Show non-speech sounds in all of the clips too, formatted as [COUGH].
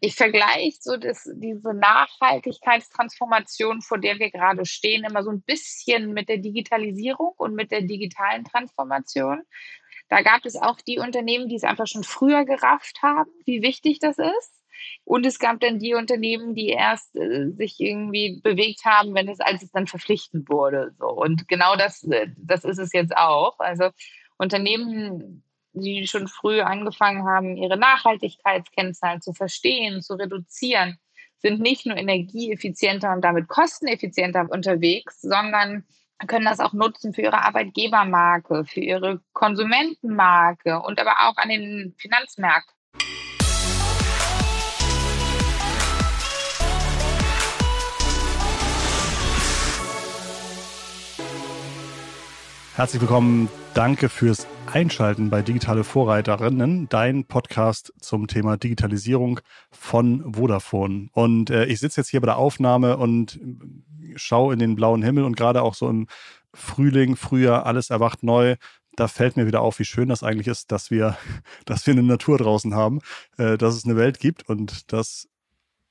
ich vergleiche so das, diese Nachhaltigkeitstransformation, vor der wir gerade stehen, immer so ein bisschen mit der Digitalisierung und mit der digitalen Transformation. Da gab es auch die Unternehmen, die es einfach schon früher gerafft haben, wie wichtig das ist. Und es gab dann die Unternehmen, die erst äh, sich irgendwie bewegt haben, wenn es, als es dann verpflichtend wurde. So. Und genau das, äh, das ist es jetzt auch. Also Unternehmen, die schon früh angefangen haben, ihre Nachhaltigkeitskennzahlen zu verstehen, zu reduzieren, sind nicht nur energieeffizienter und damit kosteneffizienter unterwegs, sondern können das auch nutzen für ihre Arbeitgebermarke, für ihre Konsumentenmarke und aber auch an den Finanzmärkten. Herzlich willkommen. Danke fürs Einschalten bei Digitale Vorreiterinnen, dein Podcast zum Thema Digitalisierung von Vodafone. Und äh, ich sitze jetzt hier bei der Aufnahme und schaue in den blauen Himmel und gerade auch so im Frühling, Frühjahr, alles erwacht neu. Da fällt mir wieder auf, wie schön das eigentlich ist, dass wir, [LAUGHS] dass wir eine Natur draußen haben, äh, dass es eine Welt gibt und dass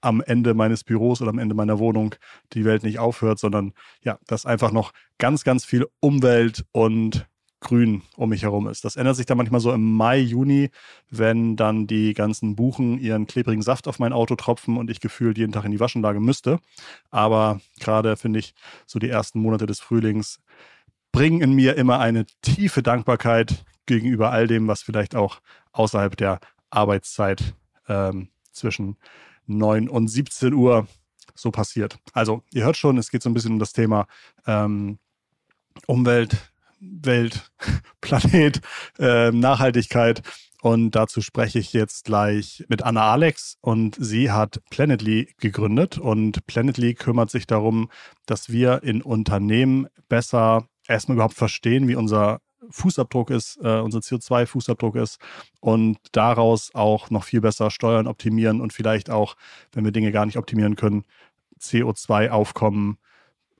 am Ende meines Büros oder am Ende meiner Wohnung die Welt nicht aufhört, sondern ja, dass einfach noch ganz, ganz viel Umwelt und Grün um mich herum ist. Das ändert sich dann manchmal so im Mai, Juni, wenn dann die ganzen Buchen ihren klebrigen Saft auf mein Auto tropfen und ich gefühlt jeden Tag in die Waschanlage müsste. Aber gerade finde ich so die ersten Monate des Frühlings bringen in mir immer eine tiefe Dankbarkeit gegenüber all dem, was vielleicht auch außerhalb der Arbeitszeit ähm, zwischen 9 und 17 Uhr so passiert. Also, ihr hört schon, es geht so ein bisschen um das Thema ähm, Umwelt, Welt, [LAUGHS] Planet, äh, Nachhaltigkeit. Und dazu spreche ich jetzt gleich mit Anna Alex. Und sie hat Planetly gegründet. Und Planetly kümmert sich darum, dass wir in Unternehmen besser erstmal überhaupt verstehen, wie unser Fußabdruck ist, äh, unser CO2-Fußabdruck ist. Und daraus auch noch viel besser steuern, optimieren und vielleicht auch, wenn wir Dinge gar nicht optimieren können, CO2-Aufkommen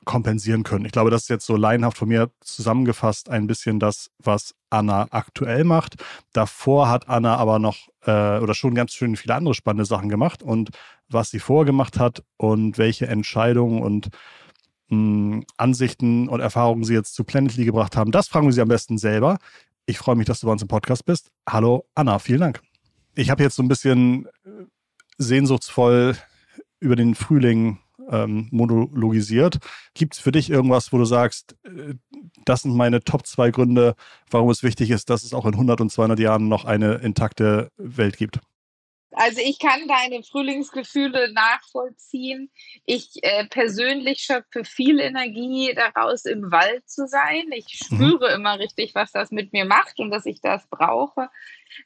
kompensieren können. Ich glaube, das ist jetzt so laienhaft von mir zusammengefasst ein bisschen das, was Anna aktuell macht. Davor hat Anna aber noch äh, oder schon ganz schön viele andere spannende Sachen gemacht und was sie vorgemacht hat und welche Entscheidungen und mh, Ansichten und Erfahrungen Sie jetzt zu Planetly gebracht haben. Das fragen wir Sie am besten selber. Ich freue mich, dass du bei uns im Podcast bist. Hallo Anna, vielen Dank. Ich habe jetzt so ein bisschen äh, sehnsuchtsvoll über den Frühling ähm, monologisiert. Gibt es für dich irgendwas, wo du sagst, äh, das sind meine Top zwei Gründe, warum es wichtig ist, dass es auch in 100 und 200 Jahren noch eine intakte Welt gibt? Also ich kann deine Frühlingsgefühle nachvollziehen. Ich äh, persönlich schöpfe viel Energie daraus, im Wald zu sein. Ich mhm. spüre mhm. immer richtig, was das mit mir macht und dass ich das brauche.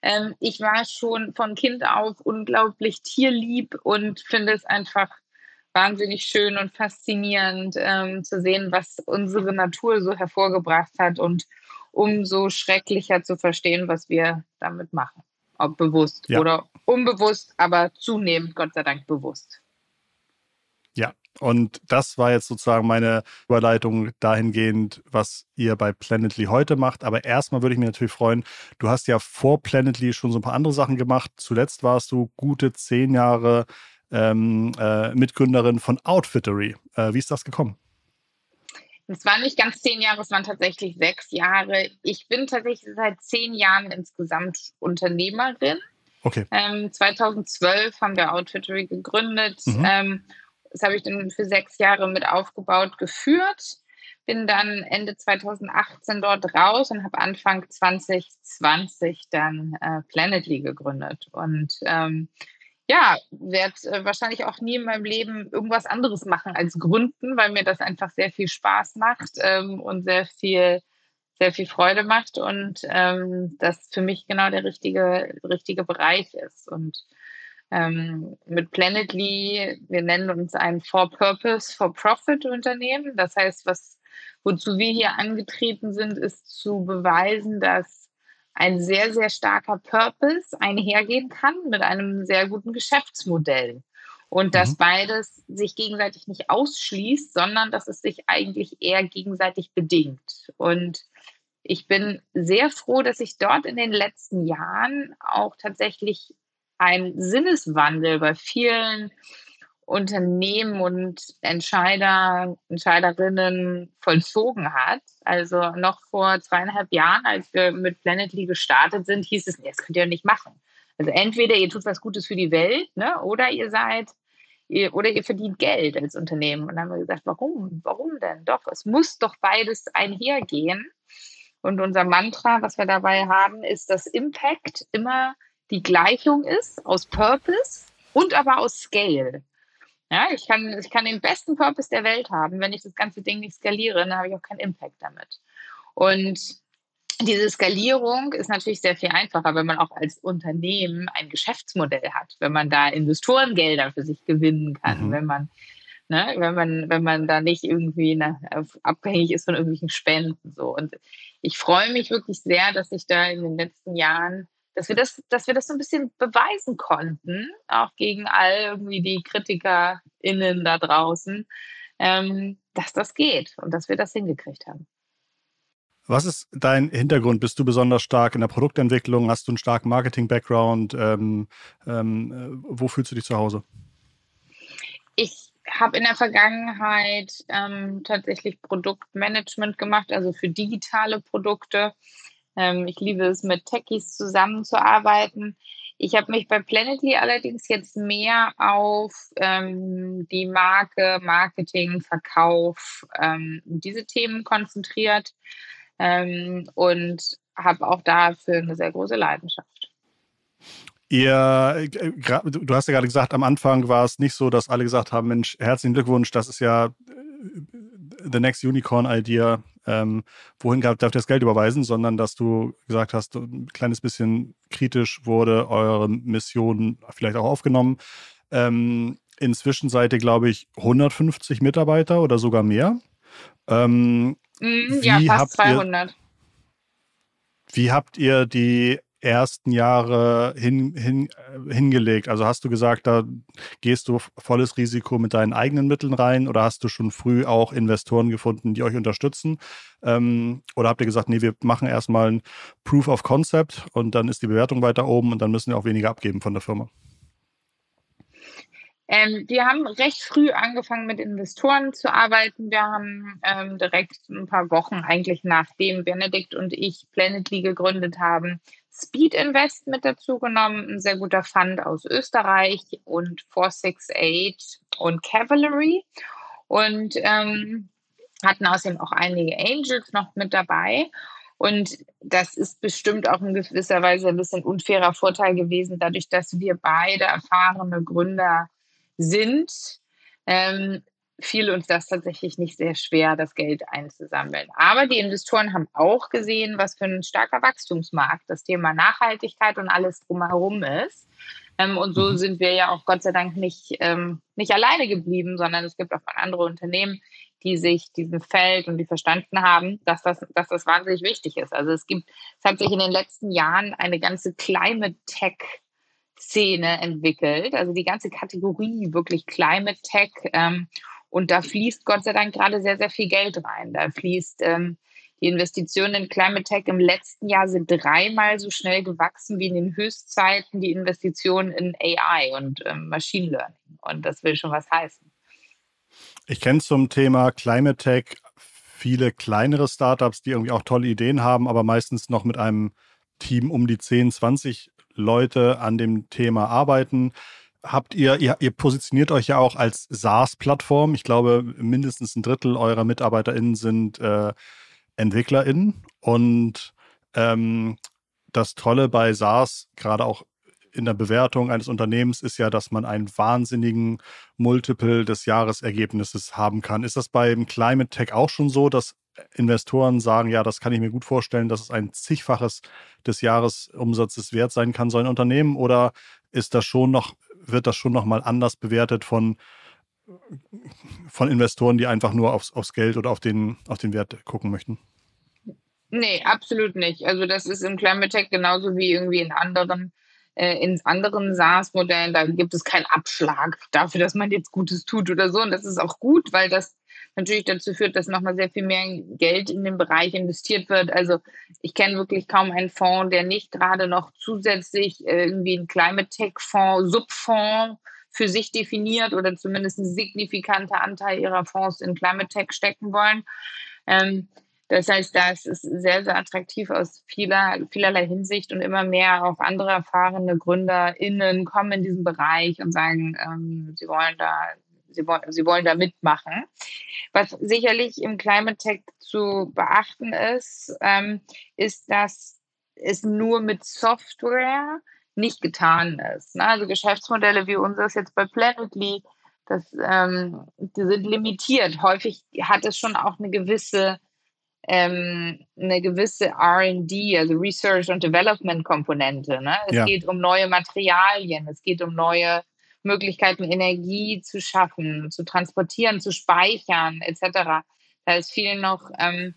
Ähm, ich war schon von Kind auf unglaublich tierlieb und finde es einfach wahnsinnig schön und faszinierend ähm, zu sehen, was unsere Natur so hervorgebracht hat und umso schrecklicher zu verstehen, was wir damit machen ob bewusst ja. oder unbewusst, aber zunehmend, Gott sei Dank, bewusst. Ja, und das war jetzt sozusagen meine Überleitung dahingehend, was ihr bei Planetly heute macht. Aber erstmal würde ich mich natürlich freuen, du hast ja vor Planetly schon so ein paar andere Sachen gemacht. Zuletzt warst du gute zehn Jahre ähm, äh, Mitgründerin von Outfittery. Äh, wie ist das gekommen? Es waren nicht ganz zehn Jahre, es waren tatsächlich sechs Jahre. Ich bin tatsächlich seit zehn Jahren insgesamt Unternehmerin. Okay. Ähm, 2012 haben wir Outfittery gegründet. Mhm. Ähm, das habe ich dann für sechs Jahre mit aufgebaut, geführt. Bin dann Ende 2018 dort raus und habe Anfang 2020 dann äh, Planetly gegründet. Und ähm, ja, werde äh, wahrscheinlich auch nie in meinem Leben irgendwas anderes machen als gründen, weil mir das einfach sehr viel Spaß macht ähm, und sehr viel, sehr viel Freude macht und ähm, das für mich genau der richtige, richtige Bereich ist. Und ähm, mit Planetly, wir nennen uns ein For-Purpose, For-Profit-Unternehmen. Das heißt, was, wozu wir hier angetreten sind, ist zu beweisen, dass ein sehr, sehr starker Purpose einhergehen kann mit einem sehr guten Geschäftsmodell. Und dass mhm. beides sich gegenseitig nicht ausschließt, sondern dass es sich eigentlich eher gegenseitig bedingt. Und ich bin sehr froh, dass ich dort in den letzten Jahren auch tatsächlich ein Sinneswandel bei vielen Unternehmen und Entscheider, Entscheiderinnen vollzogen hat. Also noch vor zweieinhalb Jahren, als wir mit Planetly gestartet sind, hieß es, nee, das könnt ihr nicht machen. Also entweder ihr tut was Gutes für die Welt, ne, oder ihr seid, ihr, oder ihr verdient Geld als Unternehmen. Und dann haben wir gesagt, warum? Warum denn? Doch, es muss doch beides einhergehen. Und unser Mantra, was wir dabei haben, ist, dass Impact immer die Gleichung ist aus Purpose und aber aus Scale. Ja, ich kann, ich kann den besten Purpose der Welt haben. Wenn ich das ganze Ding nicht skaliere, dann habe ich auch keinen Impact damit. Und diese Skalierung ist natürlich sehr viel einfacher, wenn man auch als Unternehmen ein Geschäftsmodell hat, wenn man da Investorengelder für sich gewinnen kann, mhm. wenn man Ne, wenn man, wenn man da nicht irgendwie ne, abhängig ist von irgendwelchen Spenden. So. Und ich freue mich wirklich sehr, dass ich da in den letzten Jahren dass wir das, dass wir das so ein bisschen beweisen konnten, auch gegen all irgendwie die KritikerInnen da draußen, ähm, dass das geht und dass wir das hingekriegt haben. Was ist dein Hintergrund? Bist du besonders stark in der Produktentwicklung? Hast du einen starken Marketing-Background? Ähm, ähm, äh, wo fühlst du dich zu Hause? Ich habe in der Vergangenheit ähm, tatsächlich Produktmanagement gemacht, also für digitale Produkte. Ähm, ich liebe es, mit Techies zusammenzuarbeiten. Ich habe mich bei Planetly allerdings jetzt mehr auf ähm, die Marke, Marketing, Verkauf, ähm, diese Themen konzentriert ähm, und habe auch dafür eine sehr große Leidenschaft. Ihr, äh, du hast ja gerade gesagt, am Anfang war es nicht so, dass alle gesagt haben, Mensch, herzlichen Glückwunsch, das ist ja äh, the next unicorn idea ähm, wohin darf das Geld überweisen, sondern dass du gesagt hast, ein kleines bisschen kritisch wurde eure Mission vielleicht auch aufgenommen. Ähm, inzwischen seid ihr, glaube ich, 150 Mitarbeiter oder sogar mehr. Ähm, mm, ja, fast 200. Ihr, wie habt ihr die ersten Jahre hin, hin, äh, hingelegt? Also hast du gesagt, da gehst du volles Risiko mit deinen eigenen Mitteln rein oder hast du schon früh auch Investoren gefunden, die euch unterstützen? Ähm, oder habt ihr gesagt, nee, wir machen erstmal ein Proof of Concept und dann ist die Bewertung weiter oben und dann müssen wir auch weniger abgeben von der Firma? Ähm, wir haben recht früh angefangen mit Investoren zu arbeiten. Wir haben ähm, direkt ein paar Wochen eigentlich nachdem Benedikt und ich Planetly gegründet haben, Speed Invest mit dazu genommen, ein sehr guter Fund aus Österreich und 468 und Cavalry und ähm, hatten außerdem auch einige Angels noch mit dabei. Und das ist bestimmt auch in gewisser Weise ein bisschen unfairer Vorteil gewesen, dadurch, dass wir beide erfahrene Gründer sind. Ähm, fiel uns das tatsächlich nicht sehr schwer, das Geld einzusammeln. Aber die Investoren haben auch gesehen, was für ein starker Wachstumsmarkt das Thema Nachhaltigkeit und alles drumherum ist. Ähm, und so mhm. sind wir ja auch Gott sei Dank nicht, ähm, nicht alleine geblieben, sondern es gibt auch andere Unternehmen, die sich diesem Feld und die verstanden haben, dass das, dass das wahnsinnig wichtig ist. Also es gibt, es hat sich in den letzten Jahren eine ganze Climate Tech Szene entwickelt, also die ganze Kategorie wirklich Climate Tech. Ähm, und da fließt Gott sei Dank gerade sehr, sehr viel Geld rein. Da fließt ähm, die Investitionen in Climate Tech im letzten Jahr sind dreimal so schnell gewachsen wie in den Höchstzeiten die Investitionen in AI und ähm, Machine Learning. Und das will schon was heißen. Ich kenne zum Thema Climate Tech viele kleinere Startups, die irgendwie auch tolle Ideen haben, aber meistens noch mit einem Team um die 10, 20 Leute an dem Thema arbeiten habt ihr, ihr, ihr positioniert euch ja auch als SaaS-Plattform. Ich glaube, mindestens ein Drittel eurer MitarbeiterInnen sind äh, EntwicklerInnen. Und ähm, das Tolle bei SaaS, gerade auch in der Bewertung eines Unternehmens, ist ja, dass man einen wahnsinnigen Multiple des Jahresergebnisses haben kann. Ist das beim Climate Tech auch schon so, dass Investoren sagen, ja, das kann ich mir gut vorstellen, dass es ein zigfaches des Jahresumsatzes wert sein kann, so ein Unternehmen? Oder ist das schon noch wird das schon nochmal anders bewertet von, von Investoren, die einfach nur aufs, aufs Geld oder auf den, auf den Wert gucken möchten? Nee, absolut nicht. Also das ist im Climate Tech genauso wie irgendwie in anderen äh, in anderen SaaS-Modellen, da gibt es keinen Abschlag dafür, dass man jetzt Gutes tut oder so. Und das ist auch gut, weil das natürlich dazu führt, dass nochmal sehr viel mehr Geld in den Bereich investiert wird. Also ich kenne wirklich kaum einen Fonds, der nicht gerade noch zusätzlich irgendwie einen Climate Tech Fonds, Subfonds für sich definiert oder zumindest ein signifikanter Anteil ihrer Fonds in Climate Tech stecken wollen. Ähm, das heißt, da ist sehr, sehr attraktiv aus vieler, vielerlei Hinsicht und immer mehr auch andere erfahrene GründerInnen kommen in diesen Bereich und sagen, ähm, sie wollen da, sie wollen, sie wollen da mitmachen. Was sicherlich im Climate Tech zu beachten ist, ähm, ist, dass es nur mit Software nicht getan ist. Ne? Also Geschäftsmodelle wie unseres jetzt bei Planetly, das, ähm, die sind limitiert. Häufig hat es schon auch eine gewisse ähm, eine gewisse RD, also Research und Development Komponente. Ne? Es ja. geht um neue Materialien, es geht um neue Möglichkeiten, Energie zu schaffen, zu transportieren, zu speichern, etc. Da ist viel noch, ähm,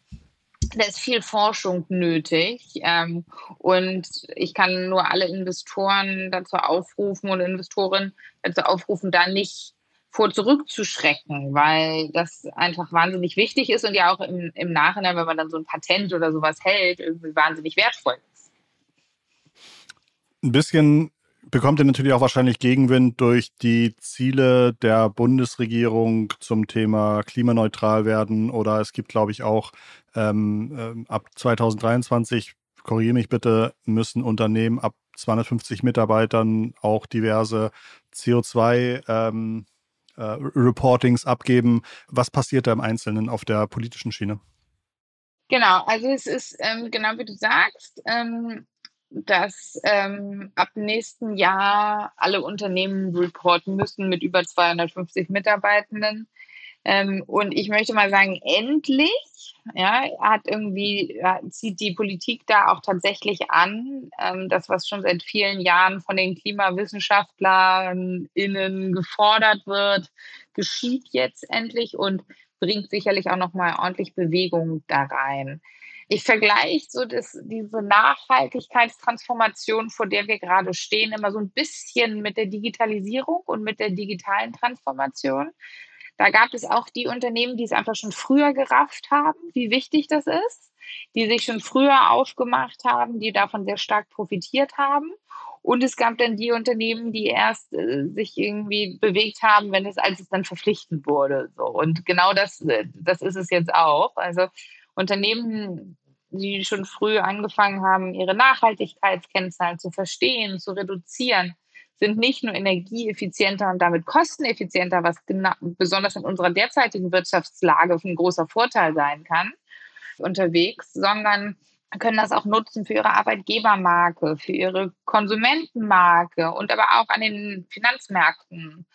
da ist viel Forschung nötig. Ähm, und ich kann nur alle Investoren dazu aufrufen und Investoren dazu aufrufen, da nicht vor zurückzuschrecken, weil das einfach wahnsinnig wichtig ist und ja auch im, im Nachhinein, wenn man dann so ein Patent oder sowas hält, irgendwie wahnsinnig wertvoll ist. Ein bisschen bekommt ihr natürlich auch wahrscheinlich Gegenwind durch die Ziele der Bundesregierung zum Thema klimaneutral werden oder es gibt, glaube ich, auch ähm, äh, ab 2023, korrigiere mich bitte, müssen Unternehmen ab 250 Mitarbeitern auch diverse CO2 ähm, äh, Reportings abgeben. Was passiert da im Einzelnen auf der politischen Schiene? Genau, also es ist ähm, genau wie du sagst, ähm, dass ähm, ab nächsten Jahr alle Unternehmen reporten müssen mit über 250 Mitarbeitenden. Ähm, und ich möchte mal sagen, endlich, ja, hat irgendwie, zieht die Politik da auch tatsächlich an, ähm, das, was schon seit vielen Jahren von den Klimawissenschaftlern innen gefordert wird, geschieht jetzt endlich und bringt sicherlich auch nochmal ordentlich Bewegung da rein. Ich vergleiche so das, diese Nachhaltigkeitstransformation, vor der wir gerade stehen, immer so ein bisschen mit der Digitalisierung und mit der digitalen Transformation. Da gab es auch die Unternehmen, die es einfach schon früher gerafft haben, wie wichtig das ist, die sich schon früher aufgemacht haben, die davon sehr stark profitiert haben. Und es gab dann die Unternehmen, die erst äh, sich irgendwie bewegt haben, wenn es, als es dann verpflichtend wurde. So. Und genau das, äh, das ist es jetzt auch. Also Unternehmen, die schon früh angefangen haben, ihre Nachhaltigkeitskennzahlen zu verstehen, zu reduzieren, sind nicht nur energieeffizienter und damit kosteneffizienter, was besonders in unserer derzeitigen Wirtschaftslage ein großer Vorteil sein kann, unterwegs, sondern können das auch nutzen für ihre Arbeitgebermarke, für ihre Konsumentenmarke und aber auch an den Finanzmärkten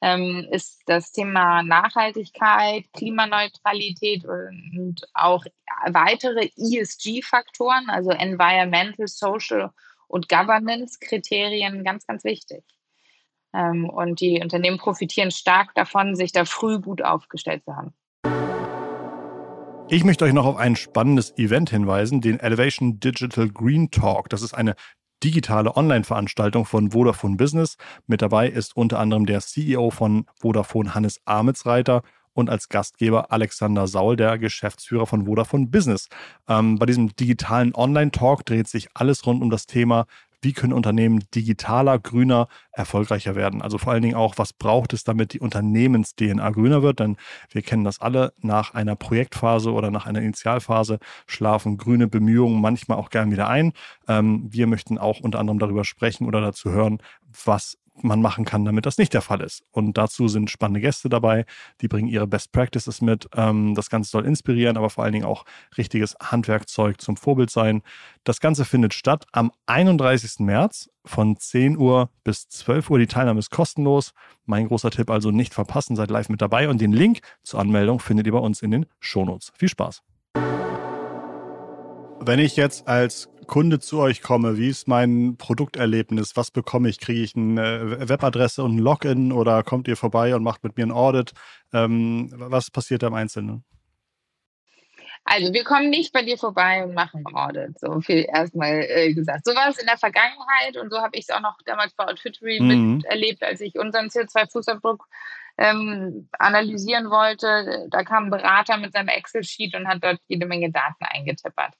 ähm, ist das Thema Nachhaltigkeit, Klimaneutralität und auch weitere ESG-Faktoren, also Environmental, Social und Governance-Kriterien ganz, ganz wichtig. Ähm, und die Unternehmen profitieren stark davon, sich da früh gut aufgestellt zu haben. Ich möchte euch noch auf ein spannendes Event hinweisen, den Elevation Digital Green Talk. Das ist eine digitale Online-Veranstaltung von Vodafone Business. Mit dabei ist unter anderem der CEO von Vodafone Hannes Amitsreiter und als Gastgeber Alexander Saul, der Geschäftsführer von Vodafone Business. Ähm, bei diesem digitalen Online-Talk dreht sich alles rund um das Thema, wie können Unternehmen digitaler, grüner, erfolgreicher werden. Also vor allen Dingen auch, was braucht es, damit die Unternehmens-DNA grüner wird. Denn wir kennen das alle, nach einer Projektphase oder nach einer Initialphase schlafen grüne Bemühungen manchmal auch gern wieder ein. Ähm, wir möchten auch unter anderem darüber sprechen oder dazu hören, was man machen kann, damit das nicht der Fall ist. Und dazu sind spannende Gäste dabei, die bringen ihre Best Practices mit. Ähm, das Ganze soll inspirieren, aber vor allen Dingen auch richtiges Handwerkzeug zum Vorbild sein. Das Ganze findet statt am 31. März von 10 Uhr bis 12 Uhr. Die Teilnahme ist kostenlos. Mein großer Tipp also nicht verpassen, seid live mit dabei und den Link zur Anmeldung findet ihr bei uns in den Shownotes. Viel Spaß! Wenn ich jetzt als Kunde zu euch komme, wie ist mein Produkterlebnis? Was bekomme ich? Kriege ich eine Webadresse und ein Login oder kommt ihr vorbei und macht mit mir ein Audit? Ähm, was passiert da im Einzelnen? Also wir kommen nicht bei dir vorbei und machen Audit, so viel erstmal äh, gesagt. So war es in der Vergangenheit und so habe ich es auch noch damals bei Outfittery mhm. miterlebt, als ich unseren CO2-Fußabdruck ähm, analysieren wollte, da kam ein Berater mit seinem Excel-Sheet und hat dort jede Menge Daten eingetippert.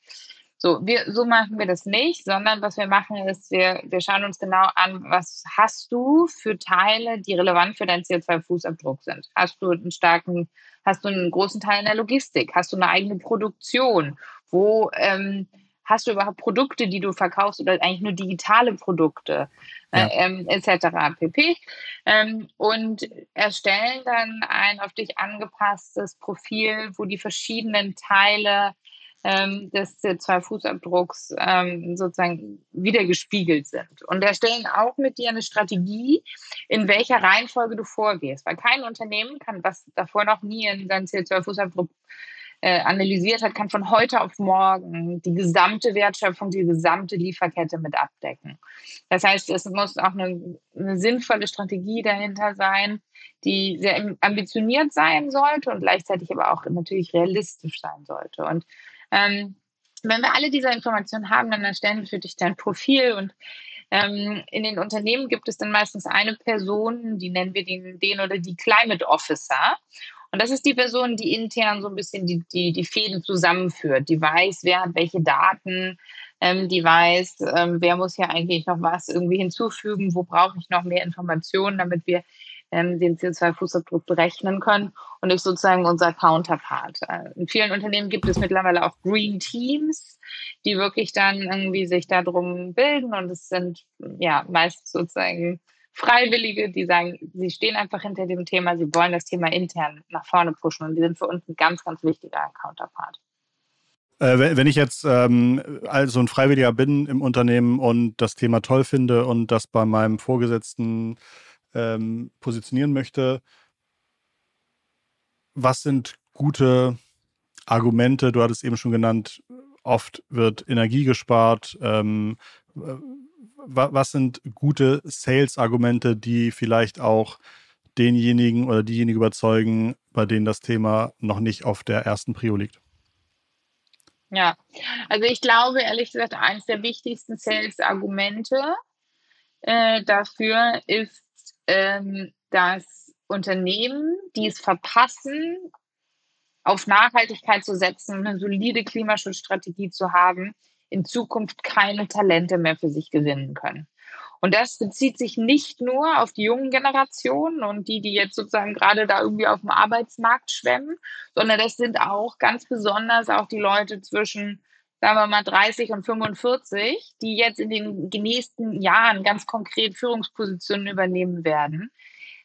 So, wir, so machen wir das nicht, sondern was wir machen ist, wir, wir schauen uns genau an, was hast du für Teile, die relevant für deinen CO2-Fußabdruck sind. Hast du einen starken, hast du einen großen Teil in der Logistik? Hast du eine eigene Produktion? Wo ähm, hast du überhaupt Produkte, die du verkaufst oder eigentlich nur digitale Produkte ja. äh, ähm, etc. pp. Ähm, und erstellen dann ein auf dich angepasstes Profil, wo die verschiedenen Teile ähm, des CO2-Fußabdrucks ähm, sozusagen wiedergespiegelt sind. Und erstellen auch mit dir eine Strategie, in welcher Reihenfolge du vorgehst. Weil kein Unternehmen kann, was davor noch nie in seinen CO2-Fußabdruck äh, analysiert hat, kann von heute auf morgen die gesamte Wertschöpfung, die gesamte Lieferkette mit abdecken. Das heißt, es muss auch eine, eine sinnvolle Strategie dahinter sein, die sehr ambitioniert sein sollte und gleichzeitig aber auch natürlich realistisch sein sollte. Und ähm, wenn wir alle diese Informationen haben, dann erstellen wir für dich dein Profil und ähm, in den Unternehmen gibt es dann meistens eine Person, die nennen wir den, den oder die Climate Officer. Und das ist die Person, die intern so ein bisschen die, die, die Fäden zusammenführt, die weiß, wer hat welche Daten, ähm, die weiß, ähm, wer muss hier eigentlich noch was irgendwie hinzufügen, wo brauche ich noch mehr Informationen, damit wir ähm, den CO2-Fußabdruck berechnen können und ist sozusagen unser Counterpart. Äh, in vielen Unternehmen gibt es mittlerweile auch Green Teams, die wirklich dann irgendwie sich darum bilden und es sind ja meist sozusagen Freiwillige, die sagen, sie stehen einfach hinter dem Thema, sie wollen das Thema intern nach vorne pushen und die sind für uns ein ganz, ganz wichtiger Counterpart. Äh, wenn ich jetzt ähm, also ein Freiwilliger bin im Unternehmen und das Thema toll finde und das bei meinem Vorgesetzten ähm, positionieren möchte, was sind gute Argumente? Du hattest eben schon genannt, oft wird Energie gespart. Ähm, was sind gute Sales-Argumente, die vielleicht auch denjenigen oder diejenigen überzeugen, bei denen das Thema noch nicht auf der ersten Prio liegt? Ja, also ich glaube ehrlich gesagt, eines der wichtigsten Sales-Argumente äh, dafür ist, ähm, dass Unternehmen, die es verpassen, auf Nachhaltigkeit zu setzen und eine solide Klimaschutzstrategie zu haben, in Zukunft keine Talente mehr für sich gewinnen können. Und das bezieht sich nicht nur auf die jungen Generationen und die, die jetzt sozusagen gerade da irgendwie auf dem Arbeitsmarkt schwemmen, sondern das sind auch ganz besonders auch die Leute zwischen, sagen wir mal, 30 und 45, die jetzt in den nächsten Jahren ganz konkret Führungspositionen übernehmen werden.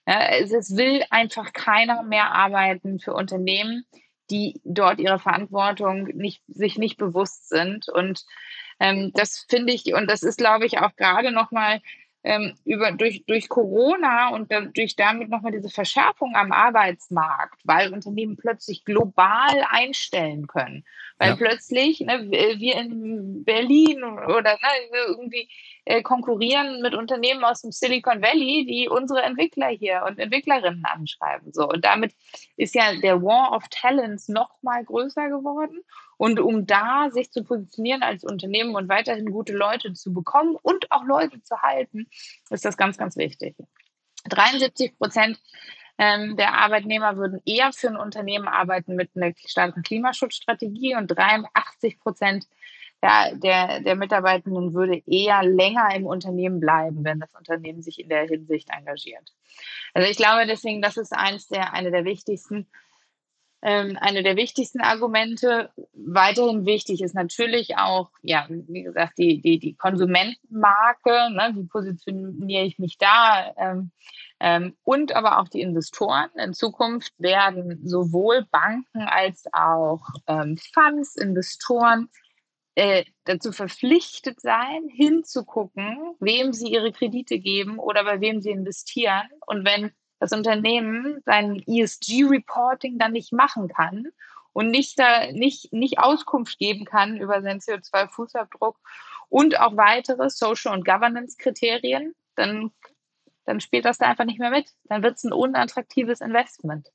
Es will einfach keiner mehr arbeiten für Unternehmen, die dort ihrer Verantwortung nicht, sich nicht bewusst sind. Und ähm, das finde ich, und das ist, glaube ich, auch gerade nochmal ähm, über, durch, durch Corona und durch damit nochmal diese Verschärfung am Arbeitsmarkt, weil Unternehmen plötzlich global einstellen können. Weil ja. plötzlich ne, wir in Berlin oder ne, irgendwie äh, konkurrieren mit Unternehmen aus dem Silicon Valley, die unsere Entwickler hier und Entwicklerinnen anschreiben. So. Und damit ist ja der War of Talents noch mal größer geworden. Und um da sich zu positionieren als Unternehmen und weiterhin gute Leute zu bekommen und auch Leute zu halten, ist das ganz, ganz wichtig. 73 Prozent ähm, der Arbeitnehmer würden eher für ein Unternehmen arbeiten mit einer starken Klimaschutzstrategie und 83 Prozent der, der, der Mitarbeitenden würde eher länger im Unternehmen bleiben, wenn das Unternehmen sich in der Hinsicht engagiert. Also ich glaube deswegen, das ist eins der, eine der wichtigsten ähm, eine der wichtigsten Argumente. Weiterhin wichtig ist natürlich auch, ja, wie gesagt, die, die, die Konsumentenmarke, ne, wie positioniere ich mich da? Ähm, ähm, und aber auch die Investoren. In Zukunft werden sowohl Banken als auch ähm, Funds, Investoren äh, dazu verpflichtet sein, hinzugucken, wem sie ihre Kredite geben oder bei wem sie investieren. Und wenn das Unternehmen sein ESG-Reporting dann nicht machen kann und nicht, da, nicht, nicht Auskunft geben kann über seinen CO2-Fußabdruck und auch weitere Social- und Governance-Kriterien, dann, dann spielt das da einfach nicht mehr mit. Dann wird es ein unattraktives Investment.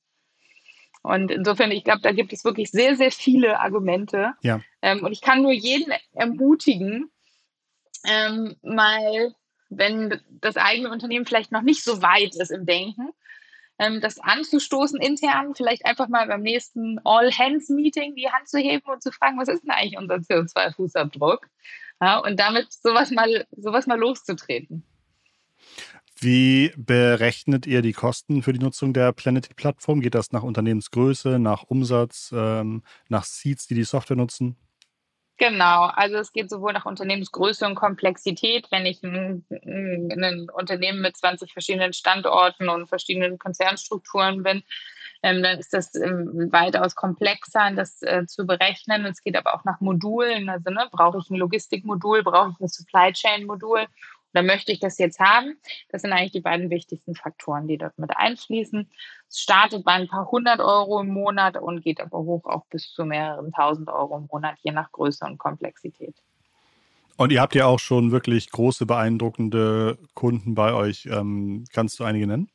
Und insofern, ich glaube, da gibt es wirklich sehr, sehr viele Argumente. Ja. Ähm, und ich kann nur jeden ermutigen, ähm, mal wenn das eigene Unternehmen vielleicht noch nicht so weit ist im Denken, ähm, das anzustoßen intern, vielleicht einfach mal beim nächsten All-Hands-Meeting die Hand zu heben und zu fragen, was ist denn eigentlich unser CO2-Fußabdruck? Ja, und damit sowas mal, sowas mal loszutreten. Wie berechnet ihr die Kosten für die Nutzung der Planety-Plattform? Geht das nach Unternehmensgröße, nach Umsatz, ähm, nach Seeds, die die Software nutzen? Genau, also es geht sowohl nach Unternehmensgröße und Komplexität. Wenn ich ein, ein Unternehmen mit 20 verschiedenen Standorten und verschiedenen Konzernstrukturen bin, ähm, dann ist das ähm, weitaus komplexer, das äh, zu berechnen. Es geht aber auch nach Modulen. Also ne, brauche ich ein Logistikmodul, brauche ich ein Supply Chain Modul oder möchte ich das jetzt haben? Das sind eigentlich die beiden wichtigsten Faktoren, die dort mit einfließen. Es startet bei ein paar hundert Euro im Monat und geht aber hoch auch bis zu mehreren tausend Euro im Monat, je nach Größe und Komplexität. Und ihr habt ja auch schon wirklich große, beeindruckende Kunden bei euch. Ähm, kannst du einige nennen?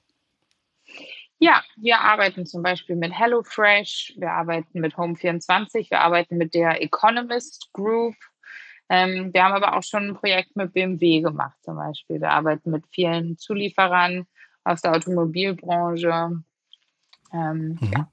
Ja, wir arbeiten zum Beispiel mit HelloFresh, wir arbeiten mit Home24, wir arbeiten mit der Economist Group, ähm, wir haben aber auch schon ein Projekt mit BMW gemacht zum Beispiel. Wir arbeiten mit vielen Zulieferern aus der Automobilbranche. Ähm, mhm. ja.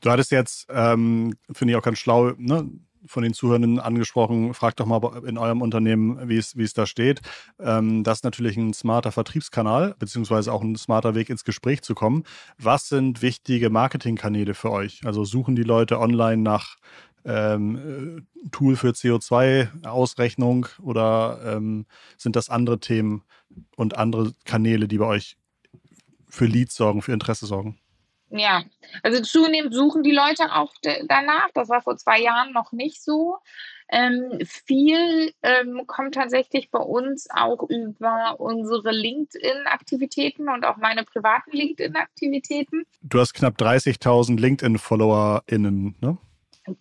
Du hattest jetzt, ähm, finde ich auch ganz schlau, ne, von den Zuhörenden angesprochen, fragt doch mal in eurem Unternehmen, wie es, wie es da steht. Ähm, das ist natürlich ein smarter Vertriebskanal, beziehungsweise auch ein smarter Weg ins Gespräch zu kommen. Was sind wichtige Marketingkanäle für euch? Also suchen die Leute online nach ähm, äh, Tool für CO2-Ausrechnung oder ähm, sind das andere Themen und andere Kanäle, die bei euch für Leads sorgen, für Interesse sorgen? Ja, also zunehmend suchen die Leute auch danach. Das war vor zwei Jahren noch nicht so. Ähm, viel ähm, kommt tatsächlich bei uns auch über unsere LinkedIn-Aktivitäten und auch meine privaten LinkedIn-Aktivitäten. Du hast knapp 30.000 LinkedIn-FollowerInnen, ne?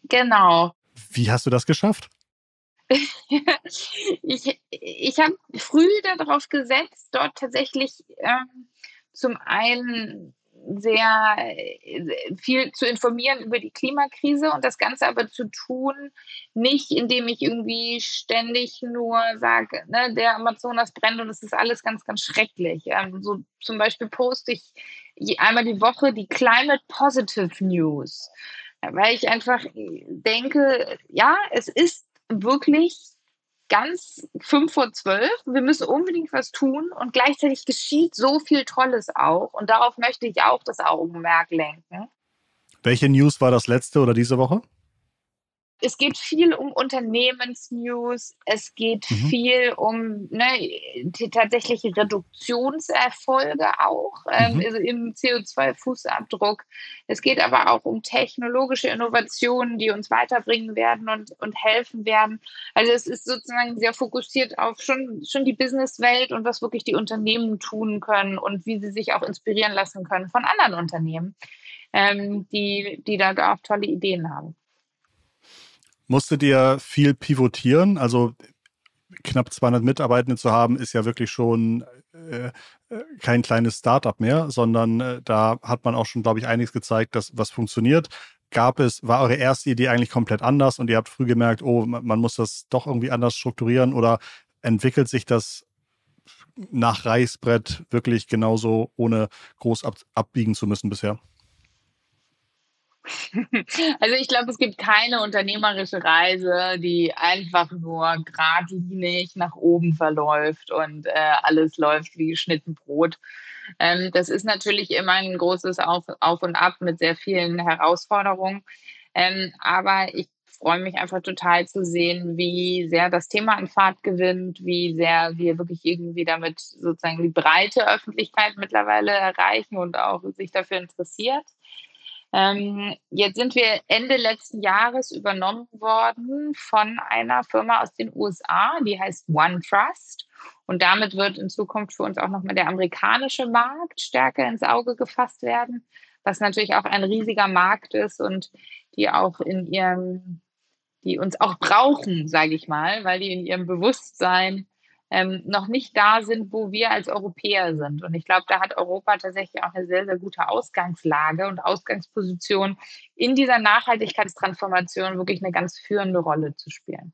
Genau. Wie hast du das geschafft? [LAUGHS] ich ich habe früh darauf gesetzt, dort tatsächlich ähm, zum einen sehr äh, viel zu informieren über die Klimakrise und das Ganze aber zu tun, nicht indem ich irgendwie ständig nur sage, ne, der Amazonas brennt und es ist alles ganz, ganz schrecklich. Ähm, so zum Beispiel poste ich einmal die Woche die Climate Positive News weil ich einfach denke, ja, es ist wirklich ganz fünf vor zwölf. Wir müssen unbedingt was tun und gleichzeitig geschieht so viel Tolles auch. Und darauf möchte ich auch das Augenmerk lenken. Welche News war das letzte oder diese Woche? Es geht viel um Unternehmensnews, es geht mhm. viel um ne, tatsächliche Reduktionserfolge auch ähm, mhm. also im CO2-Fußabdruck. Es geht aber auch um technologische Innovationen, die uns weiterbringen werden und, und helfen werden. Also es ist sozusagen sehr fokussiert auf schon, schon die Businesswelt und was wirklich die Unternehmen tun können und wie sie sich auch inspirieren lassen können von anderen Unternehmen, ähm, die, die da auch tolle Ideen haben. Musstet ihr viel pivotieren? Also knapp 200 Mitarbeitende zu haben, ist ja wirklich schon äh, äh, kein kleines Startup mehr, sondern äh, da hat man auch schon, glaube ich, einiges gezeigt, dass was funktioniert. Gab es, war eure erste Idee eigentlich komplett anders und ihr habt früh gemerkt, oh, man muss das doch irgendwie anders strukturieren oder entwickelt sich das nach Reißbrett wirklich genauso, ohne groß ab, abbiegen zu müssen bisher? [LAUGHS] Also ich glaube, es gibt keine unternehmerische Reise, die einfach nur geradlinig nach oben verläuft und äh, alles läuft wie geschnitten Brot. Ähm, das ist natürlich immer ein großes Auf, Auf und Ab mit sehr vielen Herausforderungen. Ähm, aber ich freue mich einfach total zu sehen, wie sehr das Thema an Fahrt gewinnt, wie sehr wir wirklich irgendwie damit sozusagen die breite Öffentlichkeit mittlerweile erreichen und auch sich dafür interessiert. Ähm, jetzt sind wir Ende letzten Jahres übernommen worden von einer Firma aus den USA, die heißt OneTrust. Und damit wird in Zukunft für uns auch nochmal der amerikanische Markt stärker ins Auge gefasst werden, was natürlich auch ein riesiger Markt ist und die auch in ihrem, die uns auch brauchen, sage ich mal, weil die in ihrem Bewusstsein ähm, noch nicht da sind, wo wir als Europäer sind. Und ich glaube, da hat Europa tatsächlich auch eine sehr, sehr gute Ausgangslage und Ausgangsposition in dieser Nachhaltigkeitstransformation wirklich eine ganz führende Rolle zu spielen.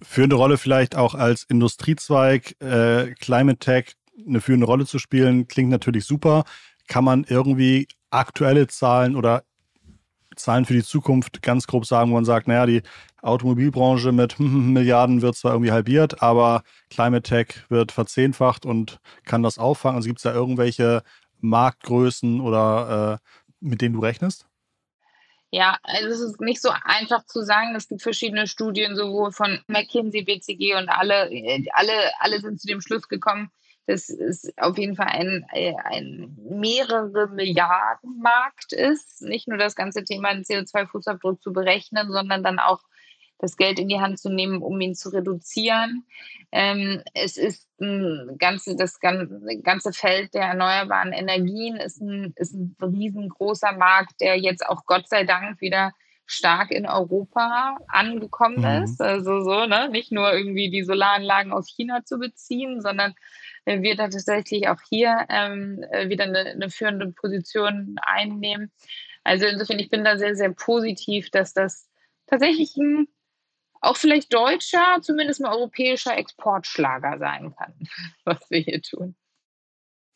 Führende Rolle vielleicht auch als Industriezweig, äh, Climate Tech eine führende Rolle zu spielen, klingt natürlich super. Kann man irgendwie aktuelle Zahlen oder Zahlen für die Zukunft ganz grob sagen, wo man sagt, naja, die Automobilbranche mit [LAUGHS] Milliarden wird zwar irgendwie halbiert, aber Climate Tech wird verzehnfacht und kann das auffangen. Also gibt es da irgendwelche Marktgrößen oder äh, mit denen du rechnest? Ja, also es ist nicht so einfach zu sagen. Es gibt verschiedene Studien, sowohl von McKinsey, BCG und alle, alle, alle sind zu dem Schluss gekommen, dass es auf jeden Fall ein, ein mehrere Milliarden Markt ist. Nicht nur das ganze Thema den CO2-Fußabdruck zu berechnen, sondern dann auch das Geld in die Hand zu nehmen, um ihn zu reduzieren. Ähm, es ist ein ganze, das ganze Feld der erneuerbaren Energien ist ein, ist ein riesengroßer Markt, der jetzt auch Gott sei Dank wieder stark in Europa angekommen mhm. ist. Also so, ne? nicht nur irgendwie die Solaranlagen aus China zu beziehen, sondern wir da tatsächlich auch hier ähm, wieder eine, eine führende Position einnehmen. Also insofern, ich bin da sehr, sehr positiv, dass das tatsächlich ein auch vielleicht deutscher, zumindest ein europäischer Exportschlager sein kann, [LAUGHS] was wir hier tun.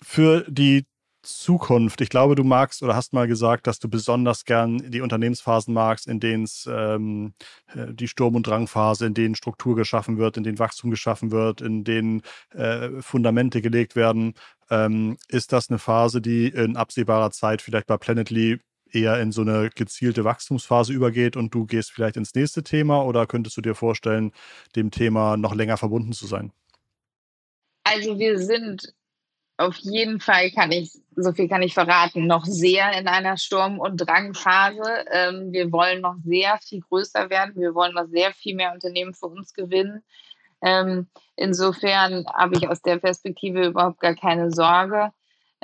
Für die Zukunft. Ich glaube, du magst oder hast mal gesagt, dass du besonders gern die Unternehmensphasen magst, in denen es ähm, äh, die Sturm- und Drangphase, in denen Struktur geschaffen wird, in denen Wachstum geschaffen wird, in denen äh, Fundamente gelegt werden. Ähm, ist das eine Phase, die in absehbarer Zeit vielleicht bei Planetly eher in so eine gezielte Wachstumsphase übergeht und du gehst vielleicht ins nächste Thema oder könntest du dir vorstellen, dem Thema noch länger verbunden zu sein? Also wir sind auf jeden Fall kann ich, so viel kann ich verraten, noch sehr in einer Sturm- und Drangphase. Ähm, wir wollen noch sehr viel größer werden. Wir wollen noch sehr viel mehr Unternehmen für uns gewinnen. Ähm, insofern habe ich aus der Perspektive überhaupt gar keine Sorge.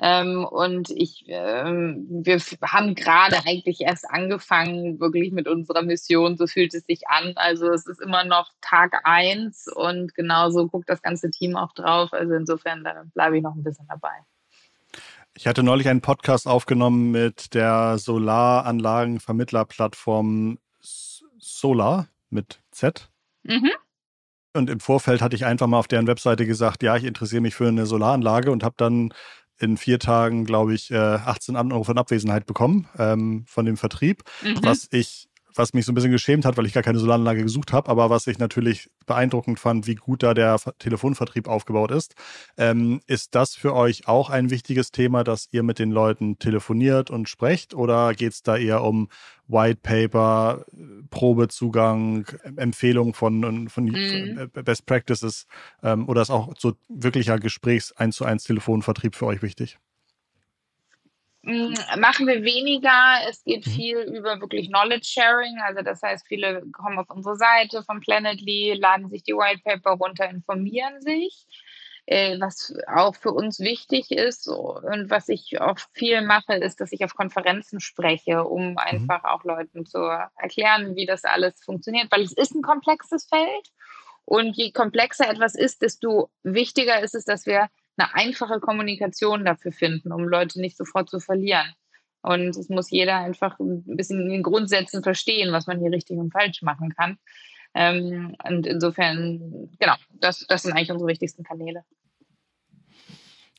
Ähm, und ich, ähm, wir haben gerade eigentlich erst angefangen, wirklich mit unserer Mission, so fühlt es sich an. Also es ist immer noch Tag eins und genauso guckt das ganze Team auch drauf. Also insofern, bleibe ich noch ein bisschen dabei. Ich hatte neulich einen Podcast aufgenommen mit der Solaranlagenvermittlerplattform Solar mit Z. Mhm. Und im Vorfeld hatte ich einfach mal auf deren Webseite gesagt, ja, ich interessiere mich für eine Solaranlage und habe dann in vier Tagen, glaube ich, 18 äh, Euro von Abwesenheit bekommen ähm, von dem Vertrieb, mhm. was ich was mich so ein bisschen geschämt hat, weil ich gar keine Solaranlage gesucht habe, aber was ich natürlich beeindruckend fand, wie gut da der Telefonvertrieb aufgebaut ist. Ähm, ist das für euch auch ein wichtiges Thema, dass ihr mit den Leuten telefoniert und sprecht oder geht es da eher um White Paper, Probezugang, Empfehlungen von, von mhm. Best Practices ähm, oder ist auch so wirklicher Gesprächs 1 zu 1 Telefonvertrieb für euch wichtig? Mm, machen wir weniger. Es geht mhm. viel über wirklich Knowledge Sharing. Also das heißt, viele kommen auf unsere Seite von Planetly, laden sich die White Paper runter, informieren sich. Äh, was auch für uns wichtig ist und was ich auch viel mache, ist, dass ich auf Konferenzen spreche, um mhm. einfach auch Leuten zu erklären, wie das alles funktioniert, weil es ist ein komplexes Feld. Und je komplexer etwas ist, desto wichtiger ist es, dass wir eine einfache Kommunikation dafür finden, um Leute nicht sofort zu verlieren. Und es muss jeder einfach ein bisschen in den Grundsätzen verstehen, was man hier richtig und falsch machen kann. Ähm, und insofern, genau, das, das sind eigentlich unsere wichtigsten Kanäle.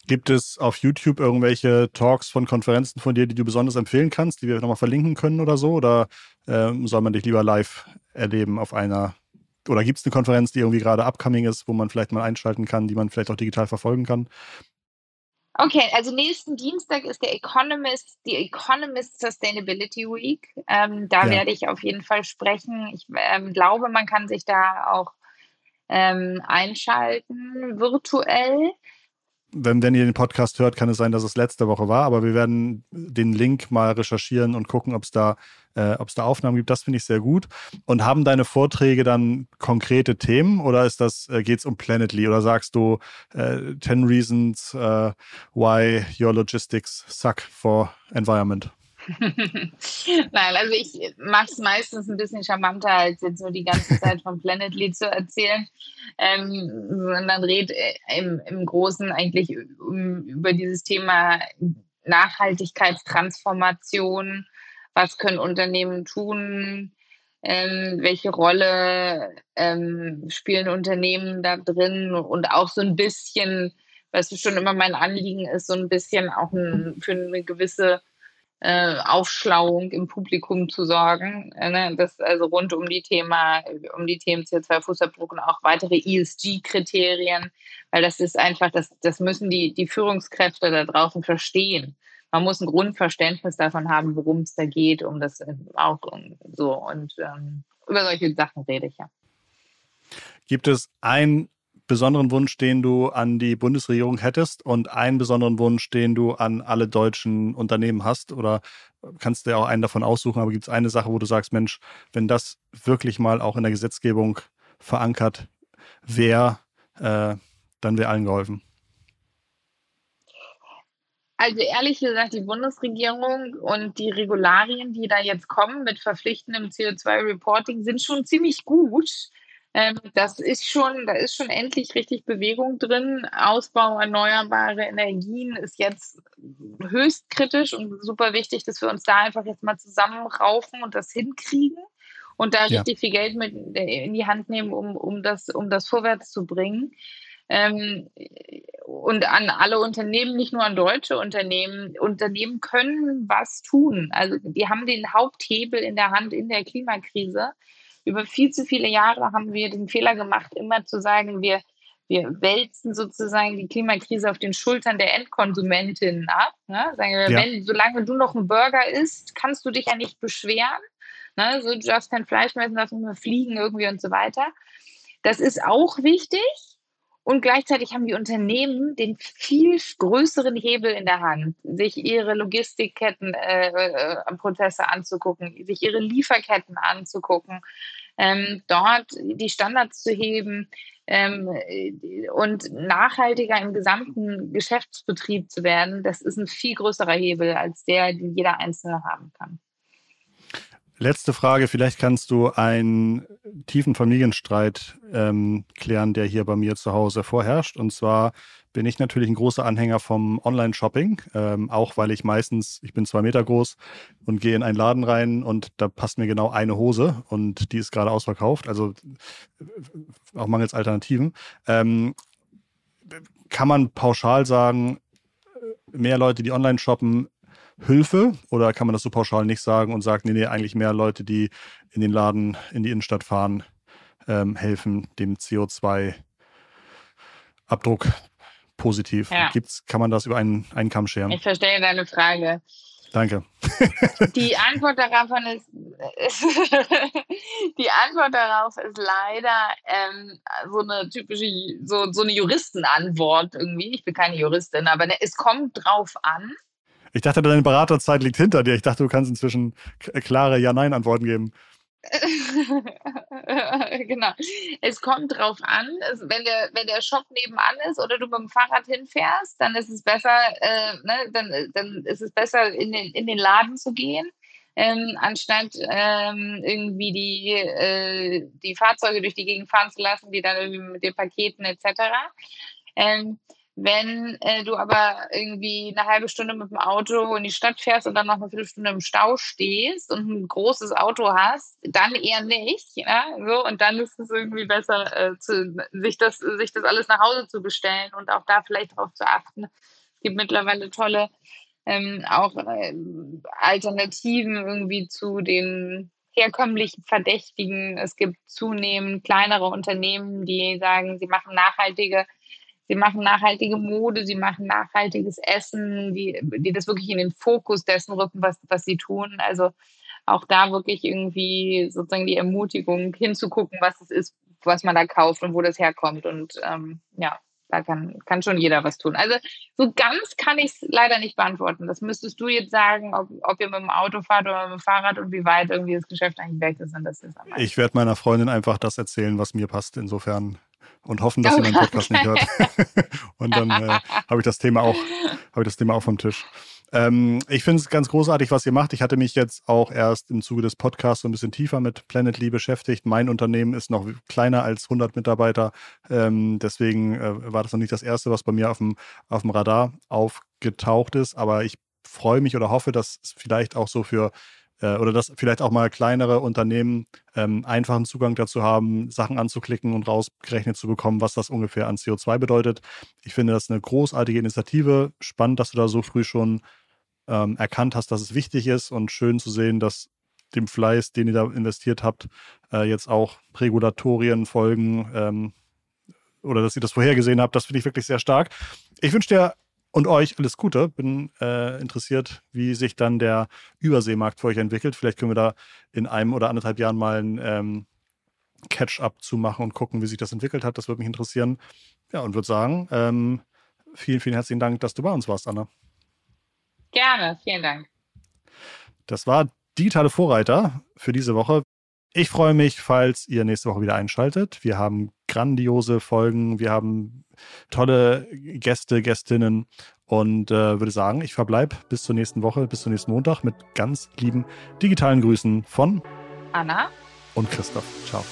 Gibt es auf YouTube irgendwelche Talks von Konferenzen von dir, die du besonders empfehlen kannst, die wir nochmal verlinken können oder so? Oder ähm, soll man dich lieber live erleben auf einer oder gibt es eine Konferenz, die irgendwie gerade upcoming ist, wo man vielleicht mal einschalten kann, die man vielleicht auch digital verfolgen kann? Okay, also nächsten Dienstag ist der Economist, die Economist Sustainability Week. Ähm, da ja. werde ich auf jeden Fall sprechen. Ich ähm, glaube, man kann sich da auch ähm, einschalten virtuell wenn, wenn ihr den Podcast hört, kann es sein, dass es letzte Woche war, aber wir werden den Link mal recherchieren und gucken, ob es da, äh, da Aufnahmen gibt. Das finde ich sehr gut. Und haben deine Vorträge dann konkrete Themen oder ist das, äh, geht es um Planetly oder sagst du äh, 10 Reasons uh, why your logistics suck for environment? [LAUGHS] Nein, also ich mache es meistens ein bisschen charmanter, als jetzt so die ganze Zeit vom Planetly zu erzählen, ähm, sondern red äh, im, im Großen eigentlich um, über dieses Thema Nachhaltigkeitstransformation. Was können Unternehmen tun? Ähm, welche Rolle ähm, spielen Unternehmen da drin? Und auch so ein bisschen was schon immer mein Anliegen ist, so ein bisschen auch ein, für eine gewisse äh, Aufschlauung im Publikum zu sorgen. Äh, ne? Das also rund um die Thema, um die Themen CO2-Fußabdruck und auch weitere ESG-Kriterien, weil das ist einfach, das, das müssen die, die Führungskräfte da draußen verstehen. Man muss ein Grundverständnis davon haben, worum es da geht, um das auch um, so und ähm, über solche Sachen rede ich ja. Gibt es ein besonderen Wunsch, den du an die Bundesregierung hättest und einen besonderen Wunsch, den du an alle deutschen Unternehmen hast? Oder kannst du ja auch einen davon aussuchen, aber gibt es eine Sache, wo du sagst, Mensch, wenn das wirklich mal auch in der Gesetzgebung verankert wäre, äh, dann wäre allen geholfen? Also ehrlich gesagt, die Bundesregierung und die Regularien, die da jetzt kommen mit verpflichtendem CO2-Reporting, sind schon ziemlich gut. Ähm, das ist schon, da ist schon endlich richtig Bewegung drin. Ausbau erneuerbare Energien ist jetzt höchst kritisch und super wichtig, dass wir uns da einfach jetzt mal zusammenraufen und das hinkriegen und da ja. richtig viel Geld mit in die Hand nehmen, um, um, das, um das vorwärts zu bringen. Ähm, und an alle Unternehmen, nicht nur an deutsche Unternehmen. Unternehmen können was tun. Also die haben den Haupthebel in der Hand in der Klimakrise über viel zu viele Jahre haben wir den Fehler gemacht, immer zu sagen, wir, wir wälzen sozusagen die Klimakrise auf den Schultern der Endkonsumentinnen ab. Ne? Sagen wir, ja. wenn, solange du noch einen Burger isst, kannst du dich ja nicht beschweren. Ne? So, du darfst kein Fleisch mehr essen, darfst nicht mehr fliegen irgendwie und so weiter. Das ist auch wichtig. Und gleichzeitig haben die Unternehmen den viel größeren Hebel in der Hand, sich ihre Logistikketten, äh, äh, Prozesse anzugucken, sich ihre Lieferketten anzugucken, ähm, dort die Standards zu heben ähm, und nachhaltiger im gesamten Geschäftsbetrieb zu werden. Das ist ein viel größerer Hebel als der, den jeder Einzelne haben kann. Letzte Frage, vielleicht kannst du einen tiefen Familienstreit ähm, klären, der hier bei mir zu Hause vorherrscht. Und zwar bin ich natürlich ein großer Anhänger vom Online-Shopping, ähm, auch weil ich meistens, ich bin zwei Meter groß und gehe in einen Laden rein und da passt mir genau eine Hose und die ist gerade ausverkauft, also auch mangels Alternativen. Ähm, kann man pauschal sagen, mehr Leute, die online shoppen, Hilfe oder kann man das so pauschal nicht sagen und sagt, nee, nee, eigentlich mehr Leute, die in den Laden, in die Innenstadt fahren, ähm, helfen dem CO2-Abdruck positiv. Ja. Gibt's, kann man das über einen, einen Kamm scheren? Ich verstehe deine Frage. Danke. [LAUGHS] Die Antwort darauf ist, [LAUGHS] die Antwort darauf ist leider ähm, so eine typische, so, so eine Juristenantwort irgendwie. Ich bin keine Juristin, aber es kommt drauf an. Ich dachte, deine Beraterzeit liegt hinter dir. Ich dachte, du kannst inzwischen klare Ja-Nein-Antworten geben. [LAUGHS] genau. Es kommt drauf an, wenn, der, wenn der Shop nebenan ist oder du mit dem Fahrrad hinfährst, dann ist es besser, äh, ne, dann, dann ist es besser, in den, in den Laden zu gehen, ähm, anstatt ähm, irgendwie die, äh, die Fahrzeuge durch die Gegend fahren zu lassen, die dann irgendwie mit den Paketen etc. Ähm, wenn äh, du aber irgendwie eine halbe Stunde mit dem Auto in die Stadt fährst und dann noch eine Viertelstunde im Stau stehst und ein großes Auto hast, dann eher nicht. Ja? So, und dann ist es irgendwie besser, äh, zu, sich, das, sich das alles nach Hause zu bestellen und auch da vielleicht darauf zu achten. Es gibt mittlerweile tolle ähm, auch äh, Alternativen irgendwie zu den herkömmlichen Verdächtigen. Es gibt zunehmend kleinere Unternehmen, die sagen, sie machen nachhaltige Sie machen nachhaltige Mode, sie machen nachhaltiges Essen, die, die das wirklich in den Fokus dessen rücken, was, was sie tun. Also auch da wirklich irgendwie sozusagen die Ermutigung hinzugucken, was es ist, was man da kauft und wo das herkommt. Und ähm, ja, da kann, kann schon jeder was tun. Also so ganz kann ich es leider nicht beantworten. Das müsstest du jetzt sagen, ob, ob ihr mit dem Auto fahrt oder mit dem Fahrrad und wie weit irgendwie das Geschäft eigentlich weg ist. Und das ist ich werde meiner Freundin einfach das erzählen, was mir passt. Insofern und hoffen, dass oh sie meinen Podcast nicht hört. [LAUGHS] und dann äh, habe ich das Thema auch, habe ich das Thema auch vom Tisch. Ähm, ich finde es ganz großartig, was ihr macht. Ich hatte mich jetzt auch erst im Zuge des Podcasts so ein bisschen tiefer mit Planet Lee beschäftigt. Mein Unternehmen ist noch kleiner als 100 Mitarbeiter. Ähm, deswegen äh, war das noch nicht das erste, was bei mir auf dem, auf dem Radar aufgetaucht ist. Aber ich freue mich oder hoffe, dass es vielleicht auch so für äh, oder dass vielleicht auch mal kleinere Unternehmen ähm, einfachen Zugang dazu haben, Sachen anzuklicken und rausgerechnet zu bekommen, was das ungefähr an CO2 bedeutet. Ich finde das eine großartige Initiative. Spannend, dass du da so früh schon ähm, erkannt hast, dass es wichtig ist und schön zu sehen, dass dem Fleiß, den ihr da investiert habt, äh, jetzt auch Regulatorien folgen ähm, oder dass ihr das vorhergesehen habt. Das finde ich wirklich sehr stark. Ich wünsche dir und euch alles Gute. Bin äh, interessiert, wie sich dann der Überseemarkt für euch entwickelt. Vielleicht können wir da in einem oder anderthalb Jahren mal ein ähm, Catch-up zu machen und gucken, wie sich das entwickelt hat. Das würde mich interessieren. Ja, und würde sagen, ähm, vielen, vielen herzlichen Dank, dass du bei uns warst, Anna. Gerne, vielen Dank. Das war Digitale Vorreiter für diese Woche. Ich freue mich, falls ihr nächste Woche wieder einschaltet. Wir haben grandiose Folgen, wir haben tolle Gäste, Gästinnen und äh, würde sagen, ich verbleibe bis zur nächsten Woche, bis zum nächsten Montag mit ganz lieben digitalen Grüßen von Anna und Christoph. Ciao.